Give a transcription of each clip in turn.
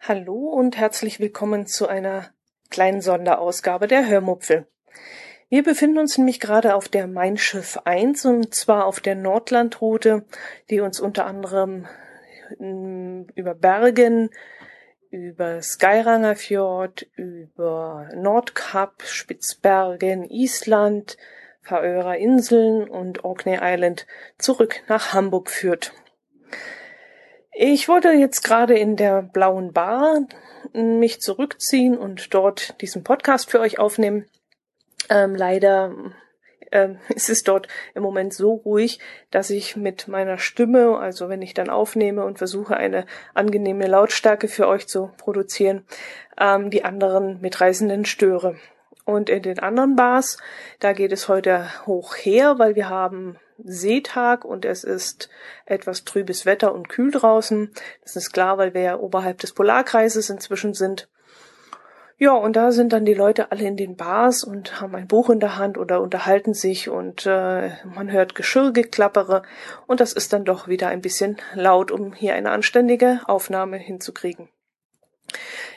Hallo und herzlich willkommen zu einer kleinen Sonderausgabe der Hörmupfel. Wir befinden uns nämlich gerade auf der Mein Schiff 1 und zwar auf der Nordlandroute, die uns unter anderem hm, über Bergen, über Skyranger Fjord, über Nordkap, Spitzbergen, Island, Färöer Inseln und Orkney Island zurück nach Hamburg führt. Ich wollte jetzt gerade in der blauen Bar mich zurückziehen und dort diesen Podcast für euch aufnehmen. Ähm, leider ähm, ist es dort im Moment so ruhig, dass ich mit meiner Stimme, also wenn ich dann aufnehme und versuche, eine angenehme Lautstärke für euch zu produzieren, ähm, die anderen Mitreisenden störe. Und in den anderen Bars, da geht es heute hoch her, weil wir haben Seetag und es ist etwas trübes Wetter und kühl draußen. Das ist klar, weil wir ja oberhalb des Polarkreises inzwischen sind. Ja, und da sind dann die Leute alle in den Bars und haben ein Buch in der Hand oder unterhalten sich und äh, man hört Geschirrgeklappere und das ist dann doch wieder ein bisschen laut, um hier eine anständige Aufnahme hinzukriegen.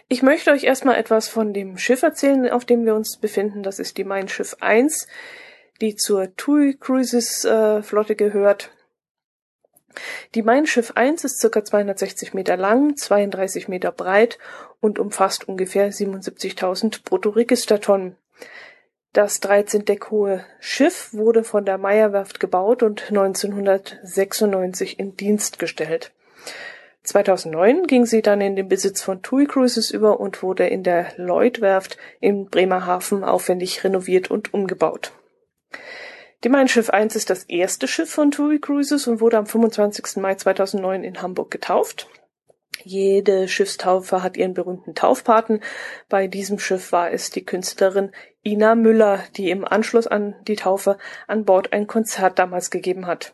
Ich möchte euch erstmal etwas von dem Schiff erzählen, auf dem wir uns befinden. Das ist die Mein Schiff 1, die zur TUI Cruises äh, Flotte gehört. Die Mein Schiff 1 ist circa 260 Meter lang, 32 Meter breit und umfasst ungefähr 77.000 Bruttoregistertonnen. Das 13 Deck hohe Schiff wurde von der Meyerwerft gebaut und 1996 in Dienst gestellt. 2009 ging sie dann in den Besitz von TUI Cruises über und wurde in der Lloyd-Werft im Bremerhaven aufwendig renoviert und umgebaut. Die Mein Schiff 1 ist das erste Schiff von TUI Cruises und wurde am 25. Mai 2009 in Hamburg getauft. Jede Schiffstaufe hat ihren berühmten Taufpaten. Bei diesem Schiff war es die Künstlerin Ina Müller, die im Anschluss an die Taufe an Bord ein Konzert damals gegeben hat.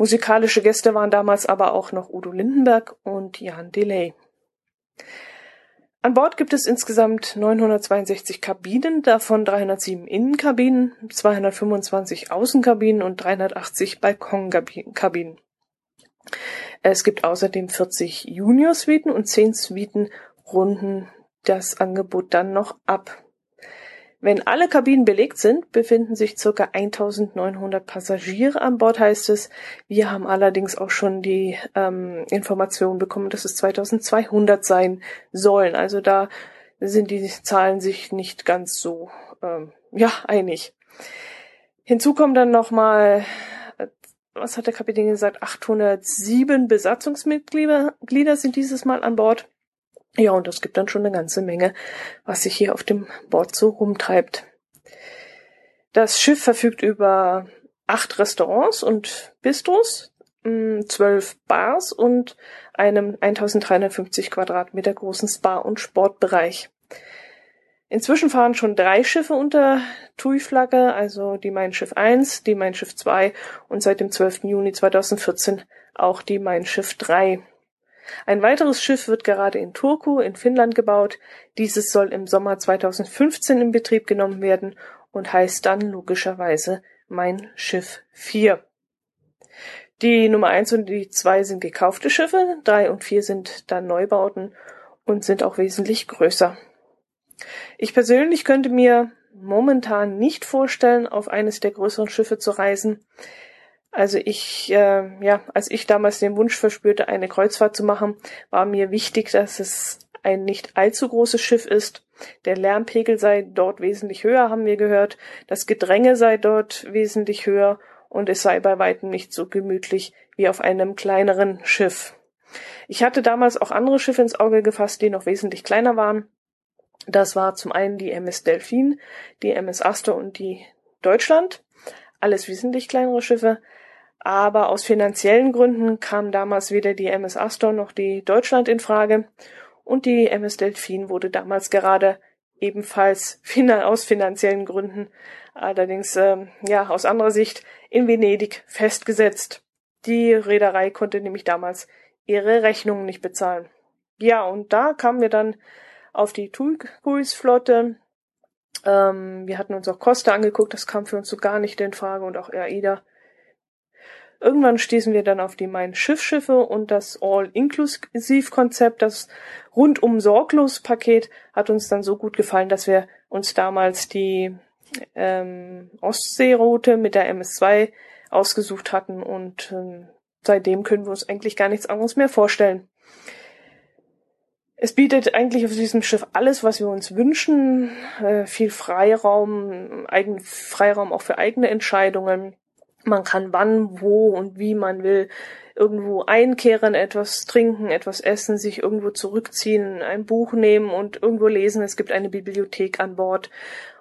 Musikalische Gäste waren damals aber auch noch Udo Lindenberg und Jan Delay. An Bord gibt es insgesamt 962 Kabinen, davon 307 Innenkabinen, 225 Außenkabinen und 380 Balkonkabinen. Es gibt außerdem 40 Junior-Suiten und 10 Suiten runden das Angebot dann noch ab. Wenn alle Kabinen belegt sind, befinden sich ca. 1900 Passagiere an Bord, heißt es. Wir haben allerdings auch schon die ähm, Information bekommen, dass es 2200 sein sollen. Also da sind die Zahlen sich nicht ganz so ähm, ja einig. Hinzu kommen dann nochmal was hat der Kapitän gesagt, 807 Besatzungsmitglieder sind dieses Mal an Bord. Ja, und das gibt dann schon eine ganze Menge, was sich hier auf dem Bord so rumtreibt. Das Schiff verfügt über acht Restaurants und Bistros, mm, zwölf Bars und einem 1350 Quadratmeter großen Spa- und Sportbereich. Inzwischen fahren schon drei Schiffe unter TUI-Flagge, also die Mein Schiff 1, die Mein Schiff 2 und seit dem 12. Juni 2014 auch die Mein Schiff 3. Ein weiteres Schiff wird gerade in Turku in Finnland gebaut. Dieses soll im Sommer 2015 in Betrieb genommen werden und heißt dann logischerweise Mein Schiff 4. Die Nummer 1 und die 2 sind gekaufte Schiffe, 3 und 4 sind dann Neubauten und sind auch wesentlich größer. Ich persönlich könnte mir momentan nicht vorstellen, auf eines der größeren Schiffe zu reisen. Also ich, äh, ja, als ich damals den Wunsch verspürte, eine Kreuzfahrt zu machen, war mir wichtig, dass es ein nicht allzu großes Schiff ist. Der Lärmpegel sei dort wesentlich höher, haben wir gehört. Das Gedränge sei dort wesentlich höher und es sei bei weitem nicht so gemütlich wie auf einem kleineren Schiff. Ich hatte damals auch andere Schiffe ins Auge gefasst, die noch wesentlich kleiner waren. Das war zum einen die MS Delphin, die MS Astor und die Deutschland. Alles wesentlich kleinere Schiffe. Aber aus finanziellen Gründen kam damals weder die MS Astor noch die Deutschland in Frage. Und die MS Delphin wurde damals gerade ebenfalls aus finanziellen Gründen, allerdings äh, ja aus anderer Sicht, in Venedig festgesetzt. Die Reederei konnte nämlich damals ihre Rechnungen nicht bezahlen. Ja, und da kamen wir dann auf die Tulkuis-Flotte. Ähm, wir hatten uns auch Costa angeguckt, das kam für uns so gar nicht in Frage und auch AIDA. Irgendwann stießen wir dann auf die Mein Schiff-Schiffe und das All-Inklusiv-Konzept, das rundum sorglos Paket hat uns dann so gut gefallen, dass wir uns damals die ähm, Ostseeroute mit der MS2 ausgesucht hatten und ähm, seitdem können wir uns eigentlich gar nichts anderes mehr vorstellen. Es bietet eigentlich auf diesem Schiff alles, was wir uns wünschen, äh, viel Freiraum, eigen, Freiraum auch für eigene Entscheidungen. Man kann wann, wo und wie man will irgendwo einkehren, etwas trinken, etwas essen, sich irgendwo zurückziehen, ein Buch nehmen und irgendwo lesen. Es gibt eine Bibliothek an Bord.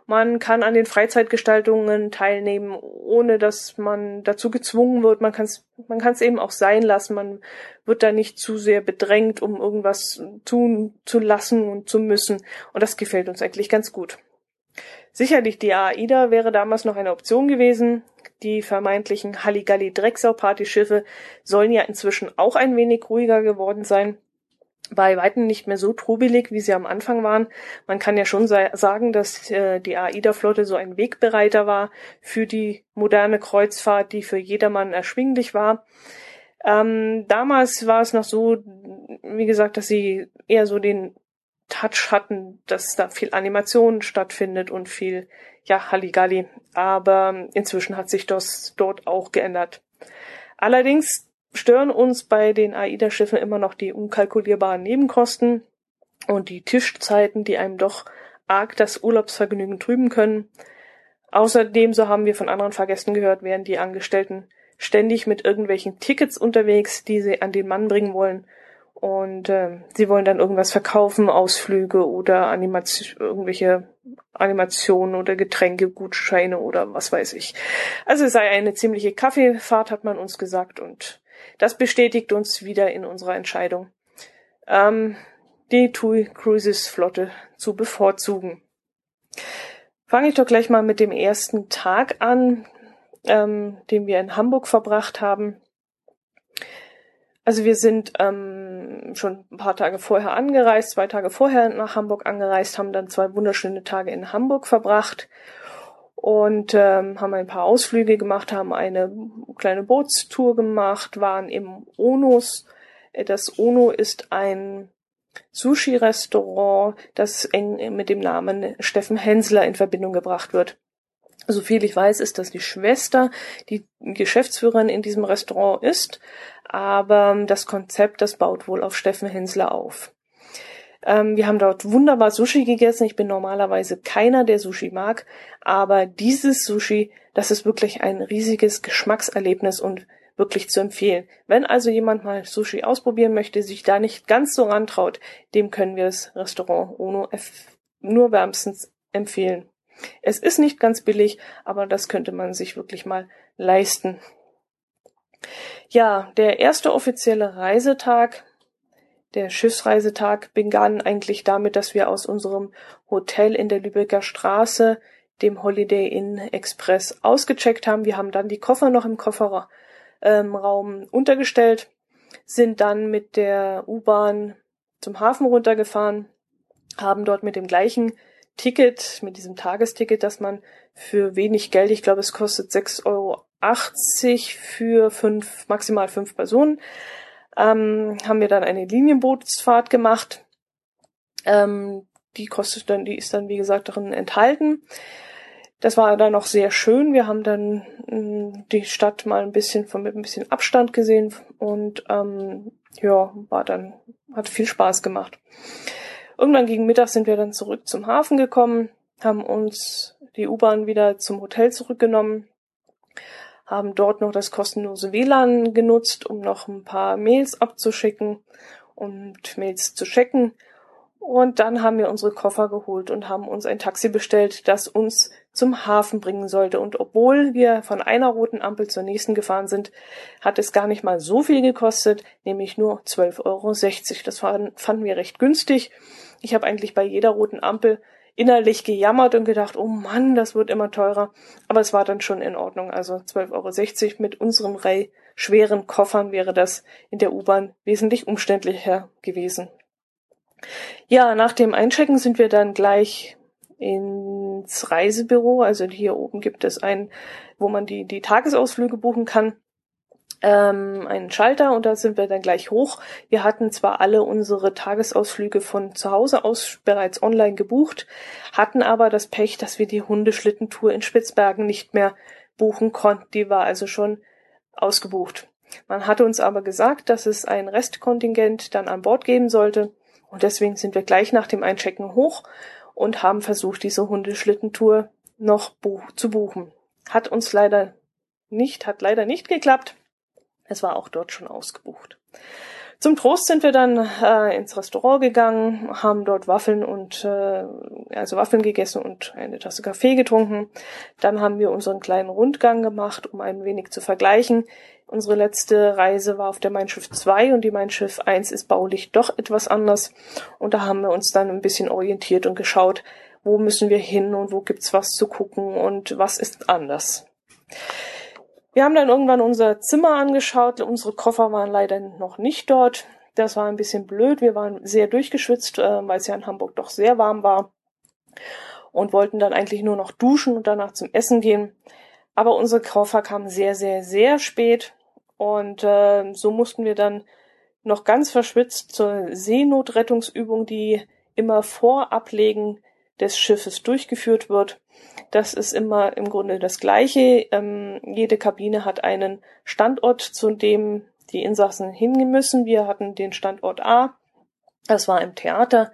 Man kann an den Freizeitgestaltungen teilnehmen, ohne dass man dazu gezwungen wird. Man kann es man kann's eben auch sein lassen. Man wird da nicht zu sehr bedrängt, um irgendwas tun zu lassen und zu müssen. Und das gefällt uns eigentlich ganz gut. Sicherlich die AIDA wäre damals noch eine Option gewesen. Die vermeintlichen Halligalli-Drecksau-Partyschiffe sollen ja inzwischen auch ein wenig ruhiger geworden sein. Bei weitem nicht mehr so trubelig, wie sie am Anfang waren. Man kann ja schon sagen, dass äh, die AIDA-Flotte so ein Wegbereiter war für die moderne Kreuzfahrt, die für jedermann erschwinglich war. Ähm, damals war es noch so, wie gesagt, dass sie eher so den Touch hatten, dass da viel Animation stattfindet und viel, ja, Halligalli. Aber inzwischen hat sich das dort auch geändert. Allerdings stören uns bei den AIDA-Schiffen immer noch die unkalkulierbaren Nebenkosten und die Tischzeiten, die einem doch arg das Urlaubsvergnügen trüben können. Außerdem, so haben wir von anderen Fahrgästen gehört, werden die Angestellten ständig mit irgendwelchen Tickets unterwegs, die sie an den Mann bringen wollen und äh, sie wollen dann irgendwas verkaufen, Ausflüge oder Animation, irgendwelche Animationen oder Getränke, Gutscheine oder was weiß ich. Also es sei eine ziemliche Kaffeefahrt, hat man uns gesagt, und das bestätigt uns wieder in unserer Entscheidung, ähm, die TUI Cruises Flotte zu bevorzugen. Fange ich doch gleich mal mit dem ersten Tag an, ähm, den wir in Hamburg verbracht haben. Also wir sind ähm, schon ein paar Tage vorher angereist, zwei Tage vorher nach Hamburg angereist, haben dann zwei wunderschöne Tage in Hamburg verbracht und ähm, haben ein paar Ausflüge gemacht, haben eine kleine Bootstour gemacht, waren im Onus. Das Ono ist ein Sushi-Restaurant, das eng mit dem Namen Steffen Hensler in Verbindung gebracht wird. Soviel ich weiß, ist das die Schwester, die Geschäftsführerin in diesem Restaurant ist aber das Konzept, das baut wohl auf Steffen Hensler auf. Ähm, wir haben dort wunderbar Sushi gegessen. Ich bin normalerweise keiner, der Sushi mag, aber dieses Sushi, das ist wirklich ein riesiges Geschmackserlebnis und wirklich zu empfehlen. Wenn also jemand mal Sushi ausprobieren möchte, sich da nicht ganz so rantraut, dem können wir das Restaurant Ono F nur wärmstens empfehlen. Es ist nicht ganz billig, aber das könnte man sich wirklich mal leisten. Ja, der erste offizielle Reisetag, der Schiffsreisetag, begann eigentlich damit, dass wir aus unserem Hotel in der Lübecker Straße, dem Holiday Inn Express, ausgecheckt haben. Wir haben dann die Koffer noch im Kofferraum ähm, untergestellt, sind dann mit der U-Bahn zum Hafen runtergefahren, haben dort mit dem gleichen Ticket, mit diesem Tagesticket, das man für wenig Geld, ich glaube es kostet 6,80 Euro 80 für fünf, maximal fünf Personen. Ähm, haben wir dann eine Linienbootsfahrt gemacht. Ähm, die kostet dann, die ist dann wie gesagt darin enthalten. Das war dann noch sehr schön. Wir haben dann mh, hm, die Stadt mal ein bisschen von mit ein bisschen Abstand gesehen und ähm, ja, war dann hat viel Spaß gemacht. Irgendwann gegen Mittag sind wir dann zurück zum Hafen gekommen, haben uns die U-Bahn wieder zum Hotel zurückgenommen haben dort noch das kostenlose WLAN genutzt, um noch ein paar Mails abzuschicken und Mails zu checken. Und dann haben wir unsere Koffer geholt und haben uns ein Taxi bestellt, das uns zum Hafen bringen sollte. Und obwohl wir von einer roten Ampel zur nächsten gefahren sind, hat es gar nicht mal so viel gekostet, nämlich nur 12,60 Euro. Das fanden wir recht günstig. Ich habe eigentlich bei jeder roten Ampel innerlich gejammert und gedacht, oh Mann, das wird immer teurer. Aber es war dann schon in Ordnung. Also 12,60 Euro mit unseren drei schweren Koffern wäre das in der U-Bahn wesentlich umständlicher gewesen. Ja, nach dem Einchecken sind wir dann gleich ins Reisebüro. Also hier oben gibt es ein, wo man die, die Tagesausflüge buchen kann ähm, einen Schalter und da sind wir dann gleich hoch. Wir hatten zwar alle unsere Tagesausflüge von zu Hause aus bereits online gebucht, hatten aber das Pech, dass wir die Hundeschlittentour in Spitzbergen nicht mehr buchen konnten. Die war also schon ausgebucht. Man hatte uns aber gesagt, dass es ein Restkontingent dann an Bord geben sollte und deswegen sind wir gleich nach dem Einchecken hoch und haben versucht, diese Hundeschlittentour noch buch zu buchen. Hat uns leider nicht, hat leider nicht geklappt. Es war auch dort schon ausgebucht. Zum Trost sind wir dann äh, ins Restaurant gegangen, haben dort Waffeln und äh, also Waffeln gegessen und eine Tasse Kaffee getrunken. Dann haben wir unseren kleinen Rundgang gemacht, um ein wenig zu vergleichen. Unsere letzte Reise war auf der Mein Schiff 2 und die Mein Schiff 1 ist baulich doch etwas anders. Und da haben wir uns dann ein bisschen orientiert und geschaut, wo müssen wir hin und wo gibt's was zu gucken und was ist anders. Wir haben dann irgendwann unser Zimmer angeschaut. Unsere Koffer waren leider noch nicht dort. Das war ein bisschen blöd. Wir waren sehr durchgeschwitzt, äh, weil es ja in Hamburg doch sehr warm war und wollten dann eigentlich nur noch duschen und danach zum Essen gehen. Aber unsere Koffer kamen sehr, sehr, sehr spät und äh, so mussten wir dann noch ganz verschwitzt zur Seenotrettungsübung, die immer vor Ablegen des Schiffes durchgeführt wird. Das ist immer im Grunde das Gleiche. Ähm, jede Kabine hat einen Standort, zu dem die Insassen hingehen müssen. Wir hatten den Standort A. Das war im Theater.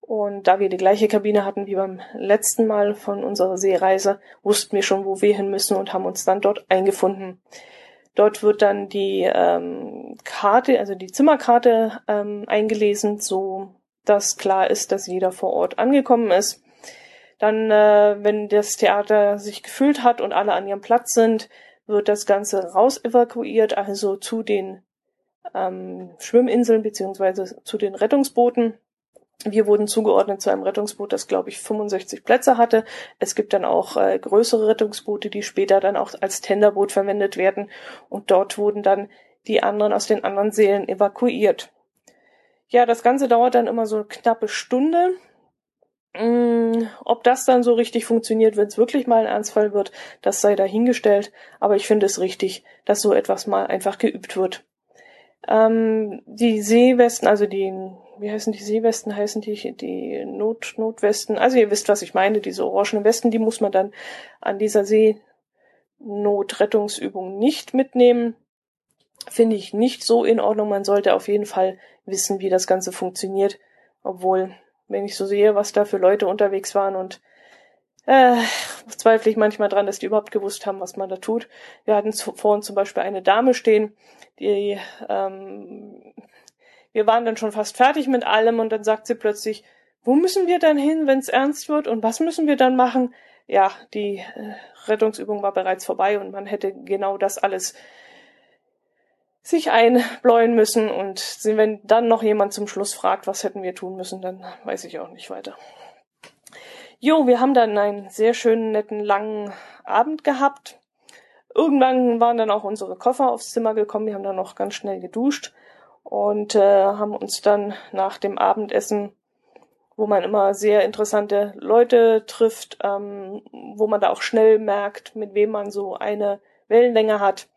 Und da wir die gleiche Kabine hatten wie beim letzten Mal von unserer Seereise, wussten wir schon, wo wir hin müssen und haben uns dann dort eingefunden. Dort wird dann die ähm, Karte, also die Zimmerkarte ähm, eingelesen, so dass klar ist, dass jeder vor Ort angekommen ist. Dann, äh, wenn das Theater sich gefüllt hat und alle an ihrem Platz sind, wird das Ganze raus evakuiert, also zu den ähm, Schwimminseln beziehungsweise zu den Rettungsbooten. Wir wurden zugeordnet zu einem Rettungsboot, das glaube ich 65 Plätze hatte. Es gibt dann auch äh, größere Rettungsboote, die später dann auch als Tenderboot verwendet werden. Und dort wurden dann die anderen aus den anderen Seelen evakuiert. Ja, das Ganze dauert dann immer so eine knappe Stunde. Mm, ob das dann so richtig funktioniert, wenn es wirklich mal ein Ernstfall wird, das sei dahingestellt. Aber ich finde es richtig, dass so etwas mal einfach geübt wird. Ähm, die Seewesten, also die, wie heißen die Seewesten, heißen die, die Not, Notwesten, also ihr wisst, was ich meine, diese orangenen Westen, die muss man dann an dieser Seenotrettungsübung nicht mitnehmen finde ich nicht so in Ordnung. Man sollte auf jeden Fall wissen, wie das Ganze funktioniert. Obwohl, wenn ich so sehe, was da für Leute unterwegs waren und äh, zweifle ich manchmal dran, dass die überhaupt gewusst haben, was man da tut. Wir hatten vorhin zum Beispiel eine Dame stehen, die ähm, wir waren dann schon fast fertig mit allem und dann sagt sie plötzlich, wo müssen wir dann hin, wenn es ernst wird und was müssen wir dann machen? Ja, die äh, Rettungsübung war bereits vorbei und man hätte genau das alles sich einbläuen müssen und wenn dann noch jemand zum Schluss fragt, was hätten wir tun müssen, dann weiß ich auch nicht weiter. Jo, wir haben dann einen sehr schönen, netten, langen Abend gehabt. Irgendwann waren dann auch unsere Koffer aufs Zimmer gekommen. Wir haben dann noch ganz schnell geduscht und äh, haben uns dann nach dem Abendessen, wo man immer sehr interessante Leute trifft, ähm, wo man da auch schnell merkt, mit wem man so eine Wellenlänge hat,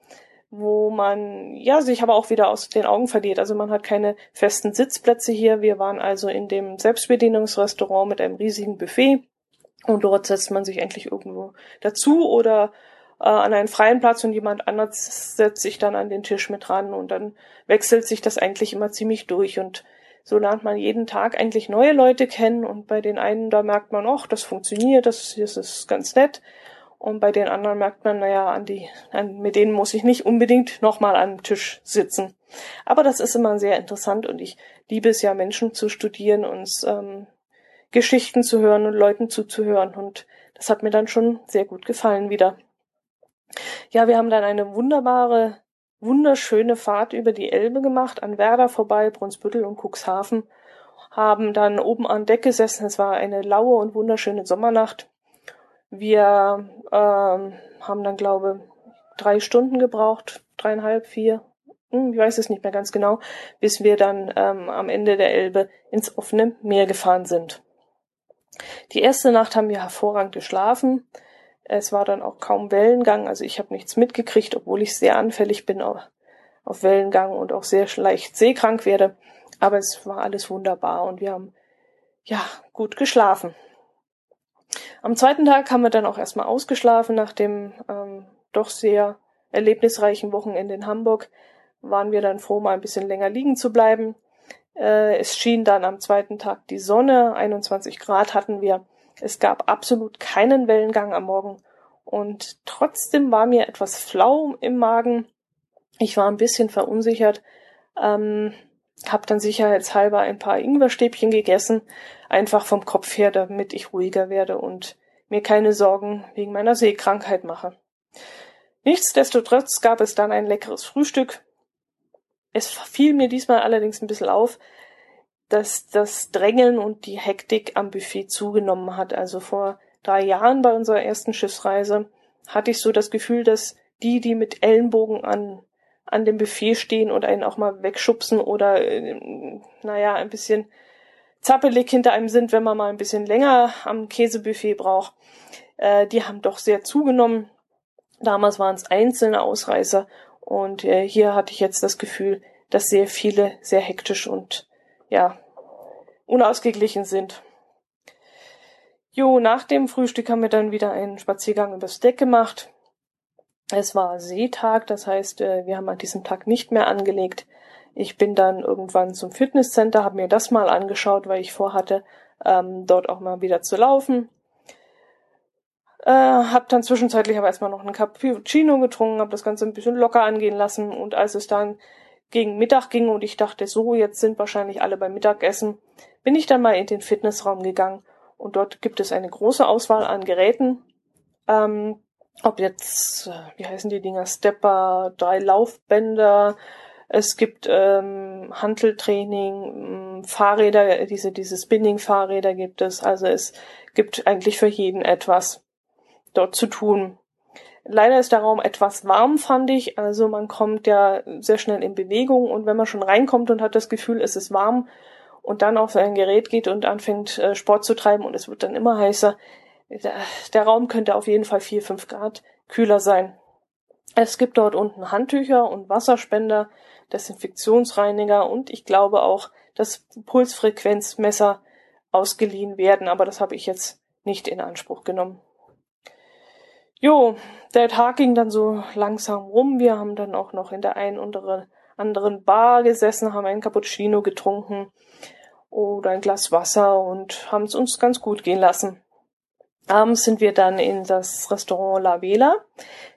wo man ja sich aber auch wieder aus den Augen verliert. Also man hat keine festen Sitzplätze hier. Wir waren also in dem Selbstbedienungsrestaurant mit einem riesigen Buffet und dort setzt man sich endlich irgendwo dazu oder äh, an einen freien Platz und jemand anders setzt sich dann an den Tisch mit ran und dann wechselt sich das eigentlich immer ziemlich durch und so lernt man jeden Tag eigentlich neue Leute kennen und bei den einen da merkt man, ach, das funktioniert, das, das ist ganz nett und bei den anderen merkt man, naja, an die, an, mit denen muss ich nicht unbedingt nochmal am Tisch sitzen. Aber das ist immer sehr interessant und ich liebe es ja, Menschen zu studieren und ähm, Geschichten zu hören und Leuten zuzuhören. Und das hat mir dann schon sehr gut gefallen wieder. Ja, wir haben dann eine wunderbare, wunderschöne Fahrt über die Elbe gemacht, an Werder vorbei, Brunsbüttel und Cuxhaven, haben dann oben an Deck gesessen. Es war eine laue und wunderschöne Sommernacht wir ähm, haben dann, glaube drei Stunden gebraucht, dreieinhalb, vier, hm, ich weiß es nicht mehr ganz genau, bis wir dann ähm, am Ende der Elbe ins offene Meer gefahren sind. Die erste Nacht haben wir hervorragend geschlafen. Es war dann auch kaum Wellengang, also ich habe nichts mitgekriegt, obwohl ich sehr anfällig bin auf, auf Wellengang und auch sehr leicht seekrank werde. Aber es war alles wunderbar und wir haben ja gut geschlafen. Am zweiten Tag haben wir dann auch erstmal ausgeschlafen nach dem ähm, doch sehr erlebnisreichen Wochenende in Hamburg. Waren wir dann froh, mal ein bisschen länger liegen zu bleiben. Äh, es schien dann am zweiten Tag die Sonne, 21 Grad hatten wir. Es gab absolut keinen Wellengang am Morgen und trotzdem war mir etwas flau im Magen. Ich war ein bisschen verunsichert, ähm, habe dann sicherheitshalber ein paar Ingwerstäbchen gegessen, einfach vom Kopf her, damit ich ruhiger werde und mir keine Sorgen wegen meiner Seekrankheit mache. Nichtsdestotrotz gab es dann ein leckeres Frühstück, es fiel mir diesmal allerdings ein bisschen auf, dass das Drängeln und die Hektik am Buffet zugenommen hat. Also vor drei Jahren bei unserer ersten Schiffsreise hatte ich so das Gefühl, dass die, die mit Ellenbogen an, an dem Buffet stehen und einen auch mal wegschubsen oder, äh, naja, ein bisschen zappelig hinter einem sind, wenn man mal ein bisschen länger am Käsebuffet braucht, äh, die haben doch sehr zugenommen. Damals waren es einzelne Ausreißer und äh, hier hatte ich jetzt das Gefühl, dass sehr viele sehr hektisch und ja, unausgeglichen sind. Jo, nach dem Frühstück haben wir dann wieder einen Spaziergang übers Deck gemacht. Es war Seetag, das heißt, äh, wir haben an diesem Tag nicht mehr angelegt. Ich bin dann irgendwann zum Fitnesscenter, habe mir das mal angeschaut, weil ich vorhatte, ähm, dort auch mal wieder zu laufen. Äh, hab dann zwischenzeitlich aber erstmal noch einen Cappuccino getrunken, habe das Ganze ein bisschen locker angehen lassen und als es dann gegen Mittag ging und ich dachte, so, jetzt sind wahrscheinlich alle beim Mittagessen, bin ich dann mal in den Fitnessraum gegangen und dort gibt es eine große Auswahl an Geräten. Ähm, ob jetzt, äh, wie heißen die Dinger, Stepper, drei Laufbänder, es gibt ähm, Handeltraining, Fahrräder, diese, diese Spinning-Fahrräder gibt es. Also es gibt eigentlich für jeden etwas dort zu tun. Leider ist der Raum etwas warm, fand ich. Also man kommt ja sehr schnell in Bewegung und wenn man schon reinkommt und hat das Gefühl, es ist warm und dann auf ein Gerät geht und anfängt äh, Sport zu treiben und es wird dann immer heißer, der Raum könnte auf jeden Fall vier fünf Grad kühler sein. Es gibt dort unten Handtücher und Wasserspender, Desinfektionsreiniger und ich glaube auch, dass Pulsfrequenzmesser ausgeliehen werden, aber das habe ich jetzt nicht in Anspruch genommen. Jo, der Tag ging dann so langsam rum. Wir haben dann auch noch in der einen oder anderen Bar gesessen, haben einen Cappuccino getrunken oder ein Glas Wasser und haben es uns ganz gut gehen lassen. Abends sind wir dann in das Restaurant La Vela.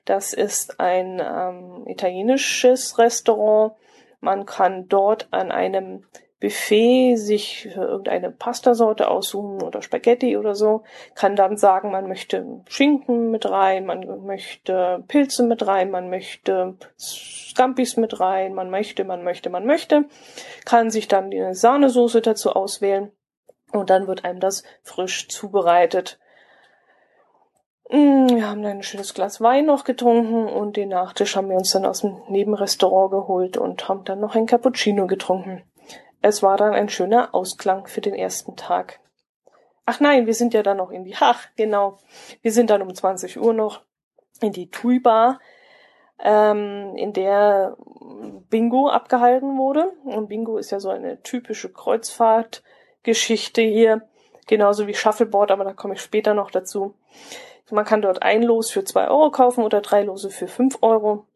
Das ist ein ähm, italienisches Restaurant. Man kann dort an einem Buffet sich irgendeine Pastasorte aussuchen oder Spaghetti oder so, kann dann sagen, man möchte Schinken mit rein, man möchte Pilze mit rein, man möchte Scampis mit rein, man möchte, man möchte, man möchte, kann sich dann die Sahnesoße dazu auswählen und dann wird einem das frisch zubereitet. Mm, wir haben dann ein schönes Glas Wein noch getrunken und den Nachtisch haben wir uns dann aus dem Nebenrestaurant geholt und haben dann noch ein Cappuccino getrunken. Es war dann ein schöner Ausklang für den ersten Tag. Ach nein, wir sind ja dann noch in die, ach, genau. Wir sind dann um 20 Uhr noch in die Tui Bar, ähm, in der Bingo abgehalten wurde. Und Bingo ist ja so eine typische Kreuzfahrtgeschichte hier. Genauso wie Shuffleboard, aber da komme ich später noch dazu. Man kann dort ein Los für zwei Euro kaufen oder drei Lose für fünf Euro.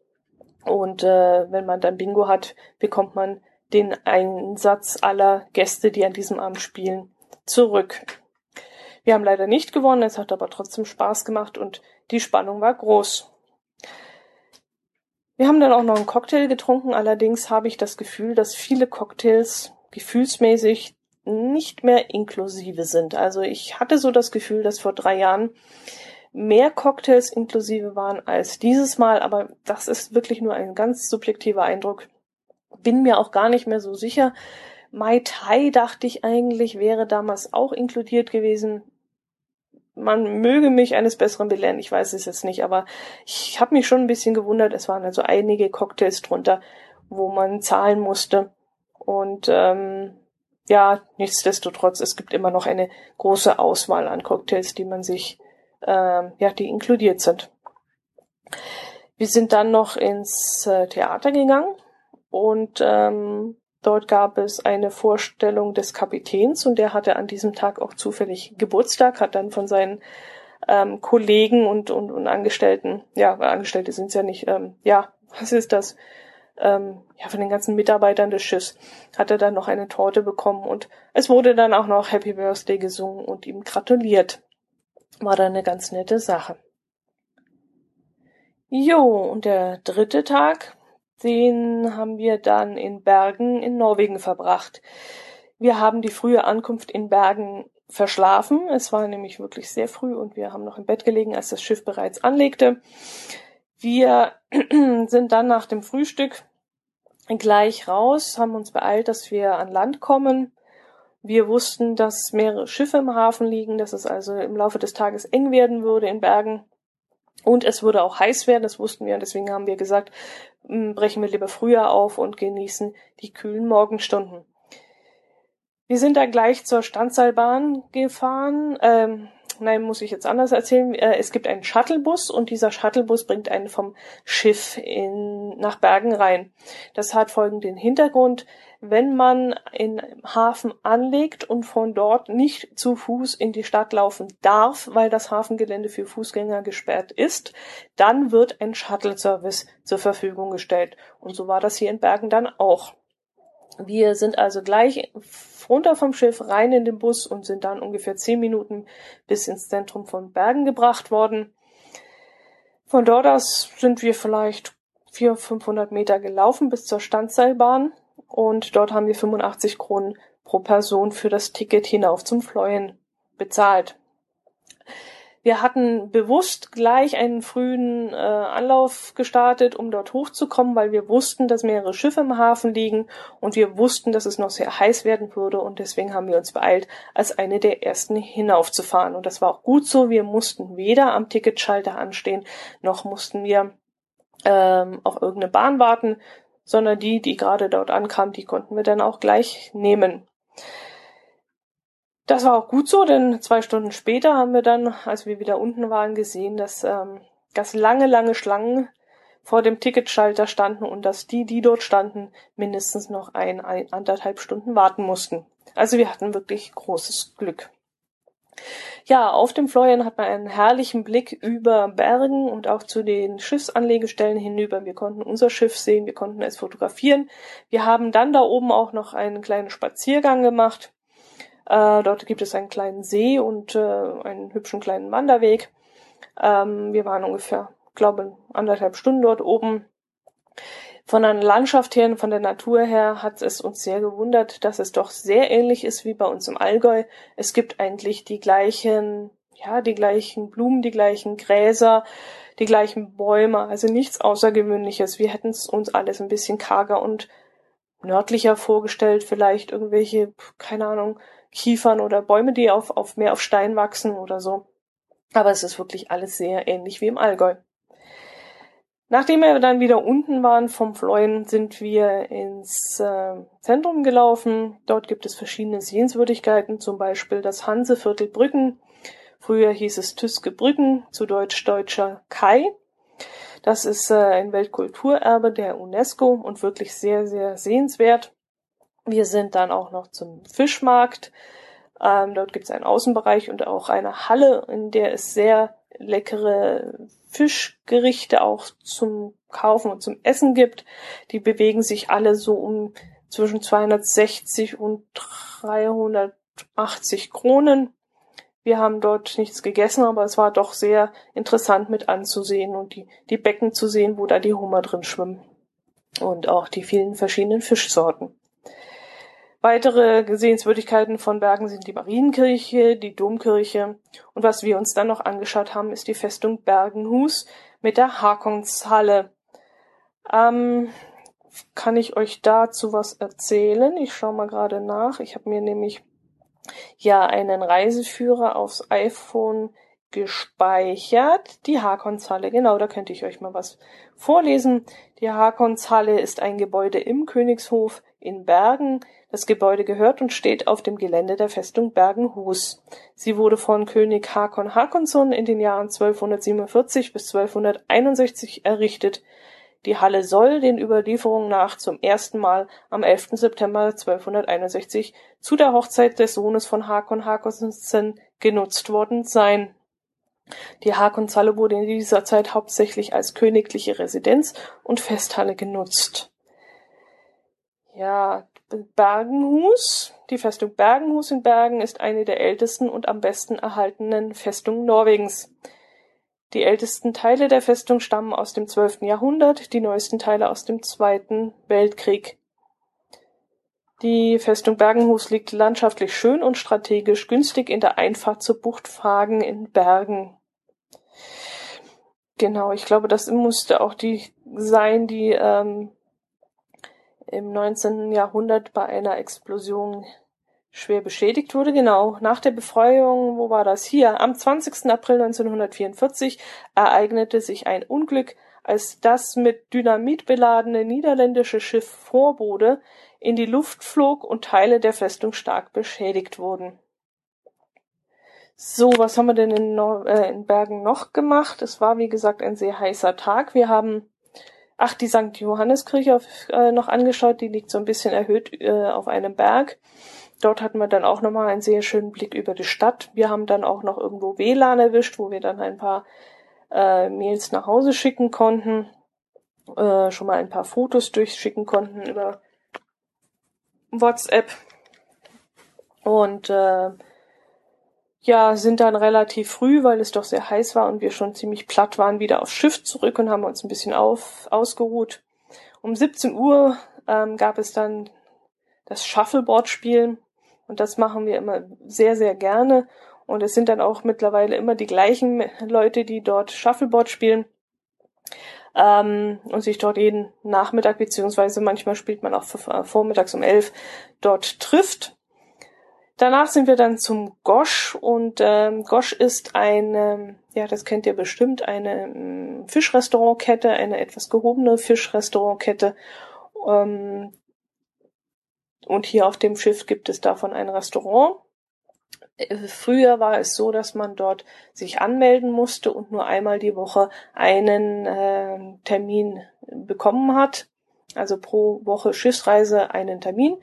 Und äh, wenn man dann Bingo hat, bekommt man den Einsatz aller Gäste, die an diesem Abend spielen, zurück. Wir haben leider nicht gewonnen, es hat aber trotzdem Spaß gemacht und die Spannung war groß. Wir haben dann auch noch einen Cocktail getrunken, allerdings habe ich das Gefühl, dass viele Cocktails gefühlsmäßig nicht mehr inklusive sind. Also ich hatte so das Gefühl, dass vor drei Jahren mehr Cocktails inklusive waren als dieses Mal, aber das ist wirklich nur ein ganz subjektiver Eindruck bin mir auch gar nicht mehr so sicher. Mai Tai dachte ich eigentlich wäre damals auch inkludiert gewesen. Man möge mich eines Besseren belehren, ich weiß es jetzt nicht, aber ich habe mich schon ein bisschen gewundert. Es waren also einige Cocktails drunter, wo man zahlen musste. Und ähm, ja, nichtsdestotrotz, es gibt immer noch eine große Auswahl an Cocktails, die man sich, ähm, ja, die inkludiert sind. Wir sind dann noch ins äh, Theater gegangen und ähm, dort gab es eine Vorstellung des Kapitäns und der hatte an diesem Tag auch zufällig Geburtstag, hat dann von seinen ähm, Kollegen und, und, und Angestellten, ja, Angestellte sind es ja nicht, ähm, ja, was ist das? Ähm, ja, von den ganzen Mitarbeitern des Schiffs hat er dann noch eine Torte bekommen und es wurde dann auch noch Happy Birthday gesungen und ihm gratuliert. War dann eine ganz nette Sache. Jo, und der dritte Tag, den haben wir dann in Bergen in Norwegen verbracht. Wir haben die frühe Ankunft in Bergen verschlafen. Es war nämlich wirklich sehr früh und wir haben noch im Bett gelegen, als das Schiff bereits anlegte. Wir sind dann nach dem Frühstück gleich raus, haben uns beeilt, dass wir an Land kommen. Wir wussten, dass mehrere Schiffe im Hafen liegen, dass es also im Laufe des Tages eng werden würde in Bergen. Und es würde auch heiß werden, das wussten wir, und deswegen haben wir gesagt, brechen wir lieber früher auf und genießen die kühlen Morgenstunden. Wir sind dann gleich zur Standseilbahn gefahren. Ähm, nein, muss ich jetzt anders erzählen. Äh, es gibt einen Shuttlebus und dieser Shuttlebus bringt einen vom Schiff in, nach Bergen rein. Das hat folgenden Hintergrund. Wenn man in Hafen anlegt und von dort nicht zu Fuß in die Stadt laufen darf, weil das Hafengelände für Fußgänger gesperrt ist, dann wird ein Shuttle-Service zur Verfügung gestellt. Und so war das hier in Bergen dann auch. Wir sind also gleich runter vom Schiff rein in den Bus und sind dann ungefähr zehn Minuten bis ins Zentrum von Bergen gebracht worden. Von dort aus sind wir vielleicht 400, 500 Meter gelaufen bis zur Standseilbahn und dort haben wir 85 Kronen pro Person für das Ticket hinauf zum Fleuen bezahlt. Wir hatten bewusst gleich einen frühen äh, Anlauf gestartet, um dort hochzukommen, weil wir wussten, dass mehrere Schiffe im Hafen liegen und wir wussten, dass es noch sehr heiß werden würde und deswegen haben wir uns beeilt, als eine der ersten hinaufzufahren. Und das war auch gut so. Wir mussten weder am Ticketschalter anstehen, noch mussten wir ähm, auf irgendeine Bahn warten, sondern die, die gerade dort ankam, die konnten wir dann auch gleich nehmen. Das war auch gut so, denn zwei Stunden später haben wir dann, als wir wieder unten waren, gesehen, dass, ähm, dass lange, lange Schlangen vor dem Ticketschalter standen und dass die, die dort standen, mindestens noch ein, ein anderthalb Stunden warten mussten. Also wir hatten wirklich großes Glück. Ja, auf dem Florian hat man einen herrlichen Blick über Bergen und auch zu den Schiffsanlegestellen hinüber. Wir konnten unser Schiff sehen, wir konnten es fotografieren. Wir haben dann da oben auch noch einen kleinen Spaziergang gemacht äh, dort gibt es einen kleinen See und äh, einen hübschen kleinen Wanderweg. Ähm, wir waren ungefähr, glaube anderthalb Stunden dort oben. Von der Landschaft her und von der Natur her hat es uns sehr gewundert, dass es doch sehr ähnlich ist wie bei uns im Allgäu. Es gibt eigentlich die gleichen, ja, die gleichen Blumen, die gleichen Gräser, die gleichen Bäume, also nichts Außergewöhnliches. Wir hätten es uns alles ein bisschen karger und nördlicher vorgestellt, vielleicht irgendwelche, keine Ahnung, Kiefern oder Bäume, die auf, auf mehr auf Stein wachsen oder so. Aber es ist wirklich alles sehr ähnlich wie im Allgäu. Nachdem wir dann wieder unten waren vom Fleuen, sind wir ins äh, Zentrum gelaufen. Dort gibt es verschiedene Sehenswürdigkeiten, zum Beispiel das Hanseviertel Brücken. Früher hieß es Tüske Brücken, zu Deutsch Deutscher Kai. Das ist äh, ein Weltkulturerbe der UNESCO und wirklich sehr, sehr sehenswert. Wir sind dann auch noch zum Fischmarkt. Ähm, dort gibt es einen Außenbereich und auch eine Halle, in der es sehr leckere Fischgerichte auch zum Kaufen und zum Essen gibt. Die bewegen sich alle so um zwischen 260 und 380 Kronen. Wir haben dort nichts gegessen, aber es war doch sehr interessant mit anzusehen und die, die Becken zu sehen, wo da die Hummer drin schwimmen. Und auch die vielen verschiedenen Fischsorten. Weitere Sehenswürdigkeiten von Bergen sind die Marienkirche, die Domkirche und was wir uns dann noch angeschaut haben, ist die Festung Bergenhus mit der Hakonshalle. Ähm, kann ich euch dazu was erzählen? Ich schaue mal gerade nach. Ich habe mir nämlich ja einen Reiseführer aufs iPhone gespeichert. Die Hakonshalle, genau, da könnte ich euch mal was vorlesen. Die Hakonshalle ist ein Gebäude im Königshof in Bergen. Das Gebäude gehört und steht auf dem Gelände der Festung Bergenhus. Sie wurde von König Hakon Hakonsson in den Jahren 1247 bis 1261 errichtet. Die Halle soll den Überlieferungen nach zum ersten Mal am 11. September 1261 zu der Hochzeit des Sohnes von Hakon Hakonsson genutzt worden sein. Die Hakonshalle wurde in dieser Zeit hauptsächlich als königliche Residenz und Festhalle genutzt. Ja, Bergenhus, die Festung Bergenhus in Bergen ist eine der ältesten und am besten erhaltenen Festungen Norwegens. Die ältesten Teile der Festung stammen aus dem 12. Jahrhundert, die neuesten Teile aus dem Zweiten Weltkrieg. Die Festung Bergenhus liegt landschaftlich schön und strategisch günstig in der Einfahrt zur Bucht Fragen in Bergen. Genau, ich glaube, das musste auch die sein, die ähm, im 19. Jahrhundert bei einer Explosion schwer beschädigt wurde. Genau, nach der Befreiung, wo war das? Hier, am 20. April 1944 ereignete sich ein Unglück, als das mit Dynamit beladene niederländische Schiff Vorbode in die Luft flog und Teile der Festung stark beschädigt wurden. So, was haben wir denn in, Nor äh, in Bergen noch gemacht? Es war, wie gesagt, ein sehr heißer Tag. Wir haben ach, die St. Johanneskirche äh, noch angeschaut, die liegt so ein bisschen erhöht äh, auf einem Berg. Dort hatten wir dann auch nochmal einen sehr schönen Blick über die Stadt. Wir haben dann auch noch irgendwo WLAN erwischt, wo wir dann ein paar äh, Mails nach Hause schicken konnten, äh, schon mal ein paar Fotos durchschicken konnten über WhatsApp. Und äh, ja, sind dann relativ früh, weil es doch sehr heiß war und wir schon ziemlich platt waren, wieder aufs Schiff zurück und haben uns ein bisschen auf, ausgeruht. Um 17 Uhr ähm, gab es dann das Shuffleboard-Spielen und das machen wir immer sehr, sehr gerne. Und es sind dann auch mittlerweile immer die gleichen Leute, die dort Shuffleboard spielen ähm, und sich dort jeden Nachmittag beziehungsweise manchmal spielt man auch vormittags um elf dort trifft. Danach sind wir dann zum Gosch und ähm, Gosch ist eine, ja, das kennt ihr bestimmt, eine ähm, Fischrestaurantkette, eine etwas gehobene Fischrestaurantkette. Ähm, und hier auf dem Schiff gibt es davon ein Restaurant. Äh, früher war es so, dass man dort sich anmelden musste und nur einmal die Woche einen äh, Termin bekommen hat. Also pro Woche Schiffsreise einen Termin.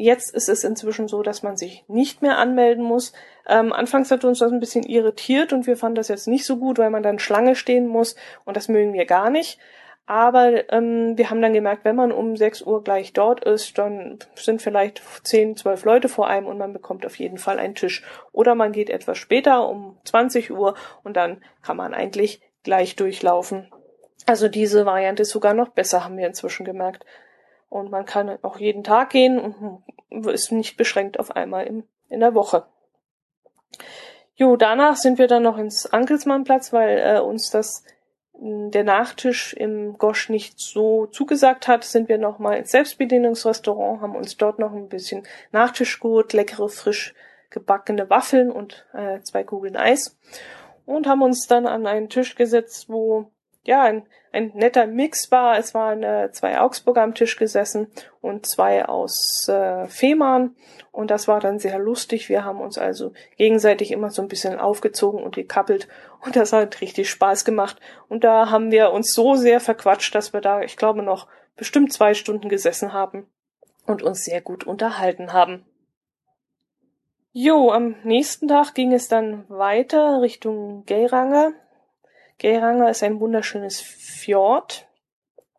Jetzt ist es inzwischen so, dass man sich nicht mehr anmelden muss. Ähm, anfangs hat uns das ein bisschen irritiert und wir fanden das jetzt nicht so gut, weil man dann Schlange stehen muss und das mögen wir gar nicht. Aber ähm, wir haben dann gemerkt, wenn man um 6 Uhr gleich dort ist, dann sind vielleicht 10, 12 Leute vor einem und man bekommt auf jeden Fall einen Tisch. Oder man geht etwas später um 20 Uhr und dann kann man eigentlich gleich durchlaufen. Also diese Variante ist sogar noch besser, haben wir inzwischen gemerkt. Und man kann auch jeden Tag gehen und ist nicht beschränkt auf einmal in, in der Woche. Jo, danach sind wir dann noch ins Ankelsmannplatz, weil äh, uns das der Nachtisch im Gosch nicht so zugesagt hat, sind wir noch mal ins Selbstbedienungsrestaurant, haben uns dort noch ein bisschen Nachtisch geholt, leckere frisch gebackene Waffeln und äh, zwei Kugeln Eis und haben uns dann an einen Tisch gesetzt, wo ja, ein, ein netter Mix war. Es waren äh, zwei Augsburger am Tisch gesessen und zwei aus äh, Fehmarn. Und das war dann sehr lustig. Wir haben uns also gegenseitig immer so ein bisschen aufgezogen und gekappelt. Und das hat richtig Spaß gemacht. Und da haben wir uns so sehr verquatscht, dass wir da, ich glaube, noch bestimmt zwei Stunden gesessen haben und uns sehr gut unterhalten haben. Jo, am nächsten Tag ging es dann weiter Richtung Geiranger. Geiranger ist ein wunderschönes Fjord.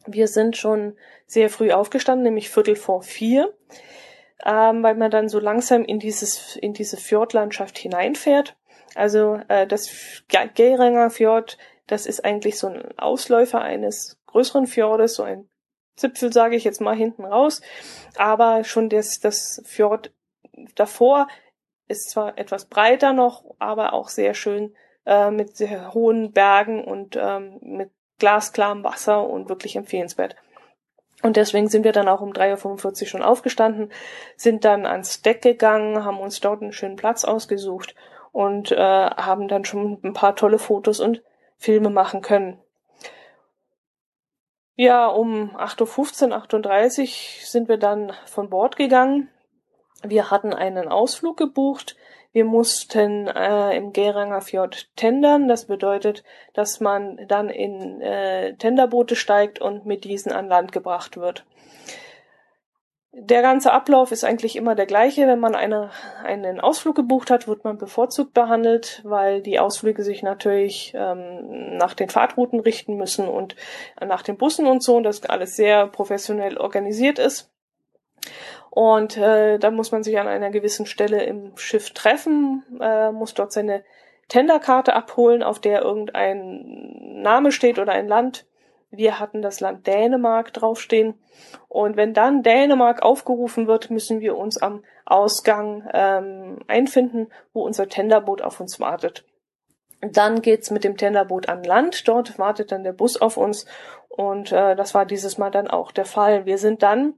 Wir sind schon sehr früh aufgestanden, nämlich Viertel vor vier, ähm, weil man dann so langsam in dieses in diese Fjordlandschaft hineinfährt. Also äh, das Geiranger Fjord, das ist eigentlich so ein Ausläufer eines größeren Fjordes, so ein Zipfel, sage ich jetzt mal hinten raus. Aber schon das, das Fjord davor ist zwar etwas breiter noch, aber auch sehr schön äh, mit sehr hohen Bergen und ähm, mit glasklarem Wasser und wirklich empfehlenswert. Und deswegen sind wir dann auch um 3.45 Uhr schon aufgestanden, sind dann ans Deck gegangen, haben uns dort einen schönen Platz ausgesucht und äh, haben dann schon ein paar tolle Fotos und Filme machen können. Ja, um 8.15 Uhr, 8.30 Uhr sind wir dann von Bord gegangen. Wir hatten einen Ausflug gebucht. Wir mussten äh, im Geranger Fjord tendern. Das bedeutet, dass man dann in äh, Tenderboote steigt und mit diesen an Land gebracht wird. Der ganze Ablauf ist eigentlich immer der gleiche. Wenn man eine, einen Ausflug gebucht hat, wird man bevorzugt behandelt, weil die Ausflüge sich natürlich ähm, nach den Fahrtrouten richten müssen und nach den Bussen und so und das alles sehr professionell organisiert ist. Und äh, da muss man sich an einer gewissen Stelle im Schiff treffen, äh, muss dort seine Tenderkarte abholen, auf der irgendein Name steht oder ein Land wir hatten das Land Dänemark draufstehen. Und wenn dann Dänemark aufgerufen wird, müssen wir uns am Ausgang ähm, einfinden, wo unser Tenderboot auf uns wartet. Dann geht's mit dem Tenderboot an Land. Dort wartet dann der Bus auf uns. Und äh, das war dieses Mal dann auch der Fall. Wir sind dann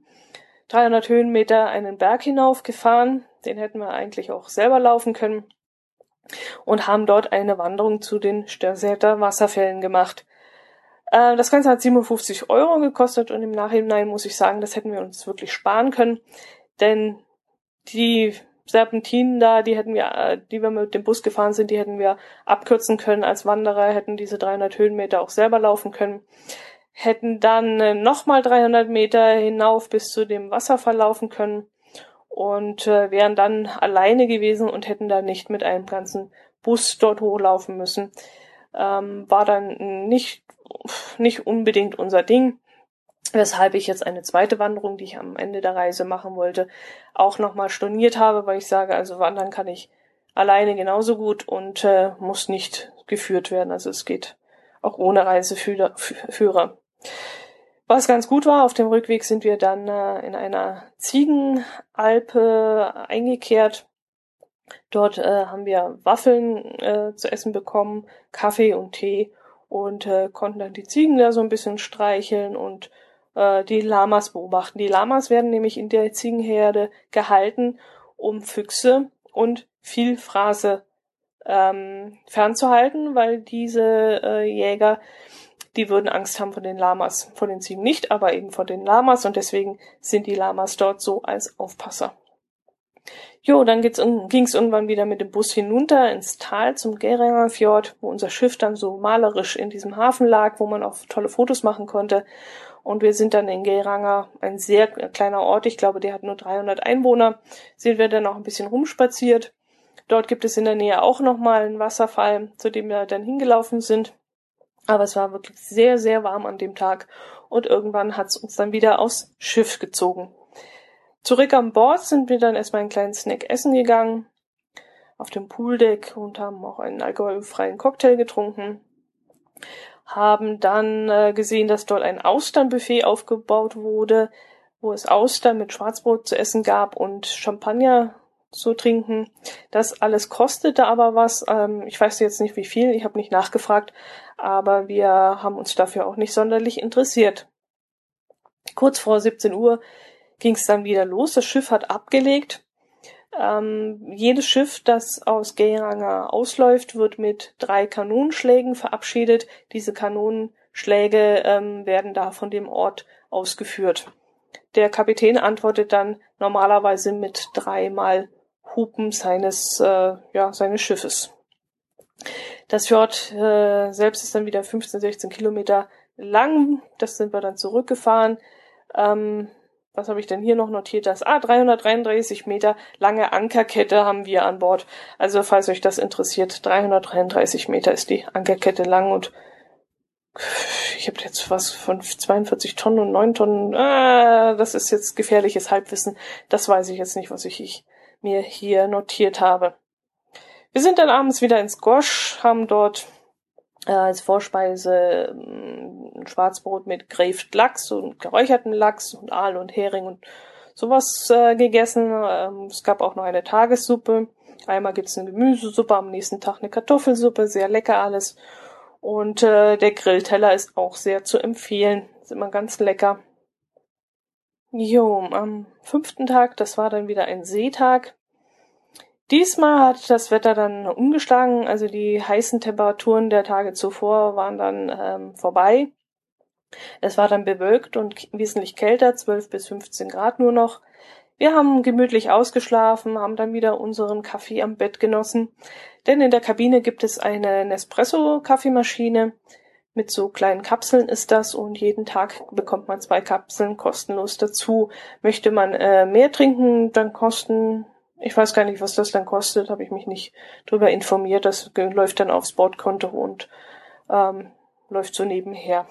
300 Höhenmeter einen Berg hinaufgefahren. Den hätten wir eigentlich auch selber laufen können. Und haben dort eine Wanderung zu den Störsäter Wasserfällen gemacht. Äh, das Ganze hat 57 Euro gekostet und im Nachhinein muss ich sagen, das hätten wir uns wirklich sparen können, denn die Serpentinen da, die hätten wir, äh, die wir mit dem Bus gefahren sind, die hätten wir abkürzen können als Wanderer, hätten diese 300 Höhenmeter auch selber laufen können, hätten dann äh, nochmal 300 Meter hinauf bis zu dem Wasserfall laufen können und äh, wären dann alleine gewesen und hätten da nicht mit einem ganzen Bus dort hochlaufen müssen. Ähm, war dann nicht nicht unbedingt unser Ding. Weshalb ich jetzt eine zweite Wanderung, die ich am Ende der Reise machen wollte, auch nochmal storniert habe, weil ich sage, also wandern kann ich alleine genauso gut und äh, muss nicht geführt werden. Also es geht auch ohne Reiseführer. Was ganz gut war, auf dem Rückweg sind wir dann äh, in einer Ziegenalpe eingekehrt. Dort äh, haben wir Waffeln äh, zu essen bekommen, Kaffee und Tee und äh, konnten dann die Ziegen da so ein bisschen streicheln und äh, die Lamas beobachten. Die Lamas werden nämlich in der Ziegenherde gehalten, um Füchse und Vielfraße ähm, fernzuhalten, weil diese äh, Jäger, die würden Angst haben vor den Lamas, vor den Ziegen nicht, aber eben vor den Lamas und deswegen sind die Lamas dort so als Aufpasser. Jo, dann ging es irgendwann wieder mit dem Bus hinunter ins Tal zum Geringer Fjord, wo unser Schiff dann so malerisch in diesem Hafen lag, wo man auch tolle Fotos machen konnte. Und wir sind dann in Geranger, ein sehr kleiner Ort, ich glaube, der hat nur 300 Einwohner, sind wir dann auch ein bisschen rumspaziert. Dort gibt es in der Nähe auch nochmal einen Wasserfall, zu dem wir dann hingelaufen sind. Aber es war wirklich sehr, sehr warm an dem Tag und irgendwann hat es uns dann wieder aufs Schiff gezogen. Zurück an Bord sind wir dann erstmal einen kleinen Snack essen gegangen auf dem Pooldeck und haben auch einen alkoholfreien Cocktail getrunken. Haben dann äh, gesehen, dass dort ein Austernbuffet aufgebaut wurde, wo es Austern mit Schwarzbrot zu essen gab und Champagner zu trinken. Das alles kostete aber was. Ähm, ich weiß jetzt nicht wie viel, ich habe nicht nachgefragt, aber wir haben uns dafür auch nicht sonderlich interessiert. Kurz vor 17 Uhr ging es dann wieder los. Das Schiff hat abgelegt. Ähm, jedes Schiff, das aus Geranger ausläuft, wird mit drei Kanonenschlägen verabschiedet. Diese Kanonenschläge ähm, werden da von dem Ort ausgeführt. Der Kapitän antwortet dann normalerweise mit dreimal Hupen seines, äh, ja, seines Schiffes. Das Fjord äh, selbst ist dann wieder 15, 16 Kilometer lang. Das sind wir dann zurückgefahren. Ähm, was habe ich denn hier noch notiert? Das ah 333 Meter lange Ankerkette haben wir an Bord. Also falls euch das interessiert, 333 Meter ist die Ankerkette lang und ich habe jetzt was von 42 Tonnen und 9 Tonnen. Ah, das ist jetzt gefährliches Halbwissen. Das weiß ich jetzt nicht, was ich, ich mir hier notiert habe. Wir sind dann abends wieder ins Gosch, haben dort äh, als Vorspeise ein Schwarzbrot mit Gräft Lachs und geräucherten Lachs und Aal und Hering und sowas äh, gegessen. Ähm, es gab auch noch eine Tagessuppe. Einmal gibt's eine Gemüsesuppe, am nächsten Tag eine Kartoffelsuppe, sehr lecker alles. Und äh, der Grillteller ist auch sehr zu empfehlen. Ist immer ganz lecker. Jo, am fünften Tag, das war dann wieder ein Seetag. Diesmal hat das Wetter dann umgeschlagen, also die heißen Temperaturen der Tage zuvor waren dann ähm, vorbei. Es war dann bewölkt und wesentlich kälter, 12 bis 15 Grad nur noch. Wir haben gemütlich ausgeschlafen, haben dann wieder unseren Kaffee am Bett genossen, denn in der Kabine gibt es eine Nespresso-Kaffeemaschine. Mit so kleinen Kapseln ist das und jeden Tag bekommt man zwei Kapseln kostenlos dazu. Möchte man äh, mehr trinken, dann kosten, ich weiß gar nicht, was das dann kostet, habe ich mich nicht drüber informiert. Das läuft dann aufs Bordkonto und ähm, läuft so nebenher.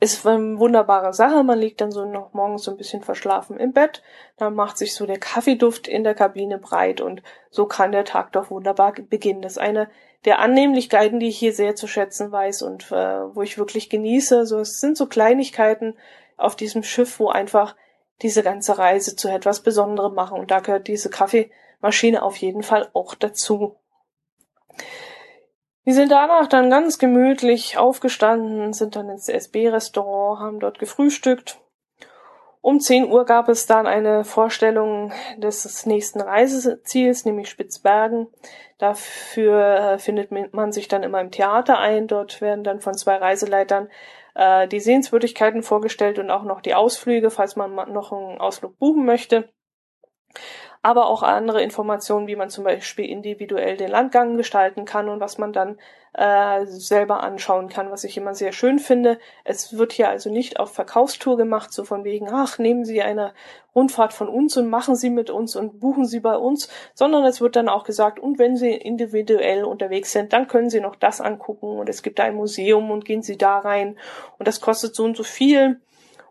Ist eine wunderbare Sache. Man liegt dann so noch morgens so ein bisschen verschlafen im Bett. Dann macht sich so der Kaffeeduft in der Kabine breit und so kann der Tag doch wunderbar beginnen. Das ist eine der Annehmlichkeiten, die ich hier sehr zu schätzen weiß und äh, wo ich wirklich genieße. So, es sind so Kleinigkeiten auf diesem Schiff, wo einfach diese ganze Reise zu etwas Besonderem machen. Und da gehört diese Kaffeemaschine auf jeden Fall auch dazu. Wir sind danach dann ganz gemütlich aufgestanden, sind dann ins SB-Restaurant, haben dort gefrühstückt. Um 10 Uhr gab es dann eine Vorstellung des nächsten Reiseziels, nämlich Spitzbergen. Dafür äh, findet man sich dann immer im Theater ein. Dort werden dann von zwei Reiseleitern äh, die Sehenswürdigkeiten vorgestellt und auch noch die Ausflüge, falls man noch einen Ausflug buchen möchte aber auch andere Informationen, wie man zum Beispiel individuell den Landgang gestalten kann und was man dann äh, selber anschauen kann, was ich immer sehr schön finde. Es wird hier also nicht auf Verkaufstour gemacht, so von wegen, ach, nehmen Sie eine Rundfahrt von uns und machen Sie mit uns und buchen Sie bei uns, sondern es wird dann auch gesagt, und wenn Sie individuell unterwegs sind, dann können Sie noch das angucken und es gibt da ein Museum und gehen Sie da rein und das kostet so und so viel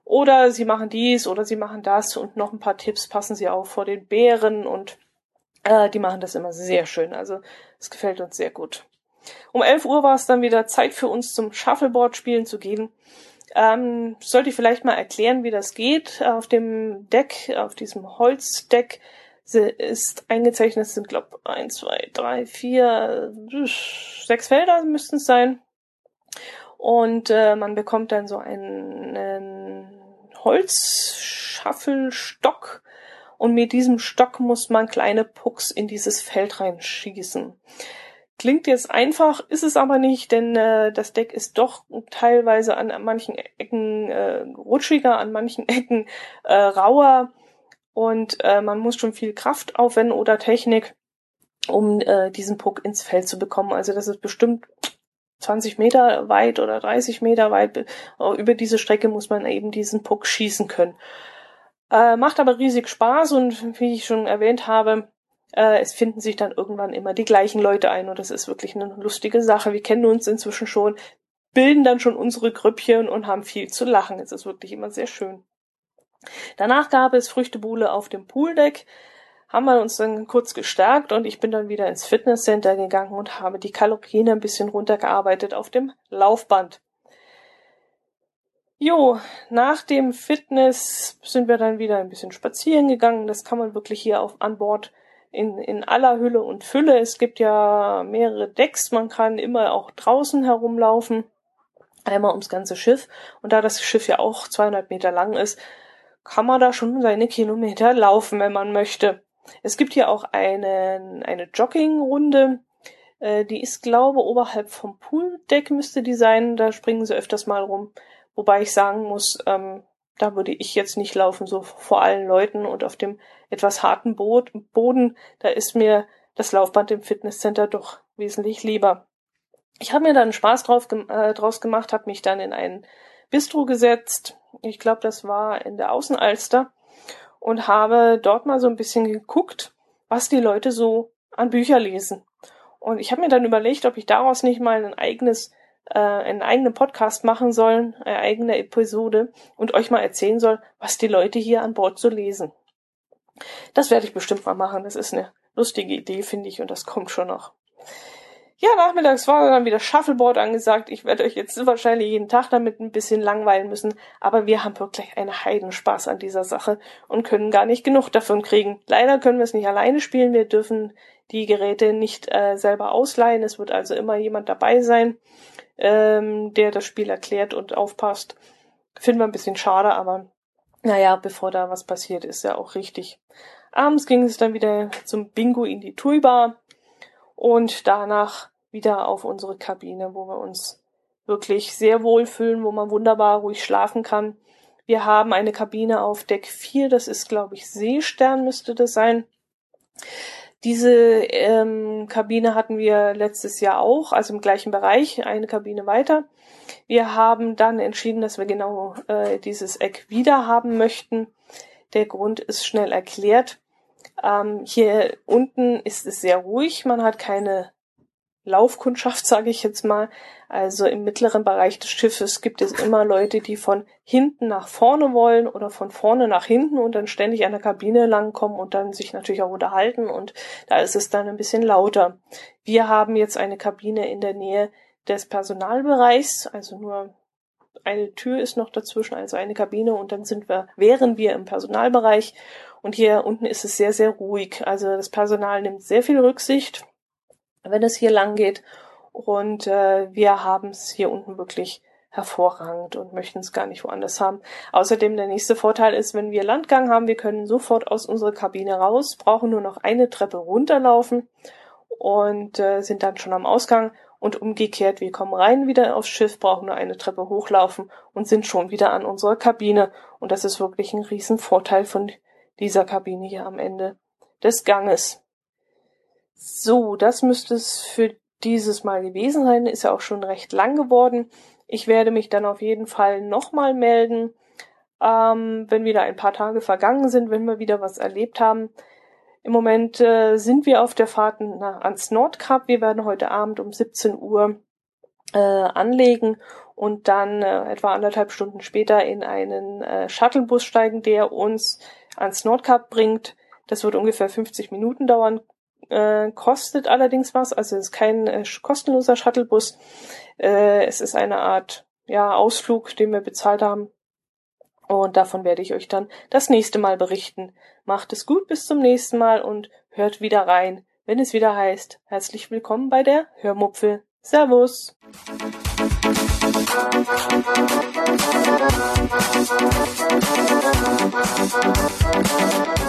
oder sie machen dies oder sie machen das und noch ein paar Tipps passen sie auf vor den Bären und äh, die machen das immer sehr schön. Also es gefällt uns sehr gut. Um 11 Uhr war es dann wieder Zeit für uns zum Shuffleboard spielen zu gehen. Ähm, sollte ich vielleicht mal erklären, wie das geht. Auf dem Deck, auf diesem Holzdeck ist eingezeichnet, sind glaube eins, zwei, drei, vier, sechs Felder müssten es sein. Und äh, man bekommt dann so einen Holzschaffelstock und mit diesem Stock muss man kleine Pucks in dieses Feld reinschießen. Klingt jetzt einfach, ist es aber nicht, denn äh, das Deck ist doch teilweise an, manchen Ecken äh, rutschiger, an manchen Ecken äh, rauer und äh, man muss schon viel Kraft aufwenden oder Technik, um äh, diesen Puck ins Feld zu bekommen. Also das ist bestimmt 20 Meter weit oder 30 Meter weit. Über diese Strecke muss man eben diesen Puck schießen können. Äh, macht aber riesig Spaß und wie ich schon erwähnt habe, äh, es finden sich dann irgendwann immer die gleichen Leute ein und das ist wirklich eine lustige Sache. Wir kennen uns inzwischen schon, bilden dann schon unsere Grüppchen und haben viel zu lachen. Es ist wirklich immer sehr schön. Danach gab es Früchtebule auf dem Pooldeck haben wir uns dann kurz gestärkt und ich bin dann wieder ins Fitnesscenter gegangen und habe die Kalorien ein bisschen runtergearbeitet auf dem Laufband. Jo, nach dem Fitness sind wir dann wieder ein bisschen spazieren gegangen. Das kann man wirklich hier auf an Bord in, in aller Hülle und Fülle. Es gibt ja mehrere Decks. Man kann immer auch draußen herumlaufen. Einmal ums ganze Schiff. Und da das Schiff ja auch 200 Meter lang ist, kann man da schon seine Kilometer laufen, wenn man möchte. Es gibt hier auch eine, eine Joggingrunde. Äh, die ist, glaube oberhalb vom Pooldeck müsste die sein. Da springen sie öfters mal rum. Wobei ich sagen muss, ähm, da würde ich jetzt nicht laufen, so vor allen Leuten und auf dem etwas harten Boot, Boden. Da ist mir das Laufband im Fitnesscenter doch wesentlich lieber. Ich habe mir dann Spaß drauf, äh, draus gemacht, habe mich dann in ein Bistro gesetzt. Ich glaube, das war in der Außenalster und habe dort mal so ein bisschen geguckt, was die Leute so an Bücher lesen. Und ich habe mir dann überlegt, ob ich daraus nicht mal ein eigenes, äh, einen eigenen Podcast machen soll, eine eigene Episode und euch mal erzählen soll, was die Leute hier an Bord so lesen. Das werde ich bestimmt mal machen. Das ist eine lustige Idee, finde ich, und das kommt schon noch. Ja, nachmittags war dann wieder Shuffleboard angesagt. Ich werde euch jetzt wahrscheinlich jeden Tag damit ein bisschen langweilen müssen, aber wir haben wirklich einen Heidenspaß an dieser Sache und können gar nicht genug davon kriegen. Leider können wir es nicht alleine spielen. Wir dürfen die Geräte nicht äh, selber ausleihen. Es wird also immer jemand dabei sein, ähm, der das Spiel erklärt und aufpasst. Finden wir ein bisschen schade, aber naja, bevor da was passiert, ist ja auch richtig. Abends ging es dann wieder zum Bingo in die Toolbar und danach wieder auf unsere Kabine, wo wir uns wirklich sehr wohlfühlen, wo man wunderbar ruhig schlafen kann. Wir haben eine Kabine auf Deck 4, das ist, glaube ich, Seestern müsste das sein. Diese ähm, Kabine hatten wir letztes Jahr auch, also im gleichen Bereich, eine Kabine weiter. Wir haben dann entschieden, dass wir genau äh, dieses Eck wieder haben möchten. Der Grund ist schnell erklärt. Ähm, hier unten ist es sehr ruhig, man hat keine Laufkundschaft, sage ich jetzt mal. Also im mittleren Bereich des Schiffes gibt es immer Leute, die von hinten nach vorne wollen oder von vorne nach hinten und dann ständig an der Kabine langkommen und dann sich natürlich auch unterhalten. Und da ist es dann ein bisschen lauter. Wir haben jetzt eine Kabine in der Nähe des Personalbereichs, also nur eine Tür ist noch dazwischen, also eine Kabine. Und dann sind wir, wären wir im Personalbereich und hier unten ist es sehr, sehr ruhig. Also das Personal nimmt sehr viel Rücksicht wenn es hier lang geht. Und äh, wir haben es hier unten wirklich hervorragend und möchten es gar nicht woanders haben. Außerdem der nächste Vorteil ist, wenn wir Landgang haben, wir können sofort aus unserer Kabine raus, brauchen nur noch eine Treppe runterlaufen und äh, sind dann schon am Ausgang und umgekehrt, wir kommen rein wieder aufs Schiff, brauchen nur eine Treppe hochlaufen und sind schon wieder an unserer Kabine und das ist wirklich ein Riesenvorteil von dieser Kabine hier am Ende des Ganges. So, das müsste es für dieses Mal gewesen sein. Ist ja auch schon recht lang geworden. Ich werde mich dann auf jeden Fall nochmal melden, ähm, wenn wieder ein paar Tage vergangen sind, wenn wir wieder was erlebt haben. Im Moment äh, sind wir auf der Fahrt na, ans Nordkap. Wir werden heute Abend um 17 Uhr äh, anlegen und dann äh, etwa anderthalb Stunden später in einen äh, Shuttlebus steigen, der uns ans Nordkap bringt. Das wird ungefähr 50 Minuten dauern, äh, kostet allerdings was. Also es ist kein äh, kostenloser Shuttlebus. Äh, es ist eine Art ja, Ausflug, den wir bezahlt haben. Und davon werde ich euch dann das nächste Mal berichten. Macht es gut bis zum nächsten Mal und hört wieder rein, wenn es wieder heißt, herzlich willkommen bei der Hörmupfel. Servus! Thank you.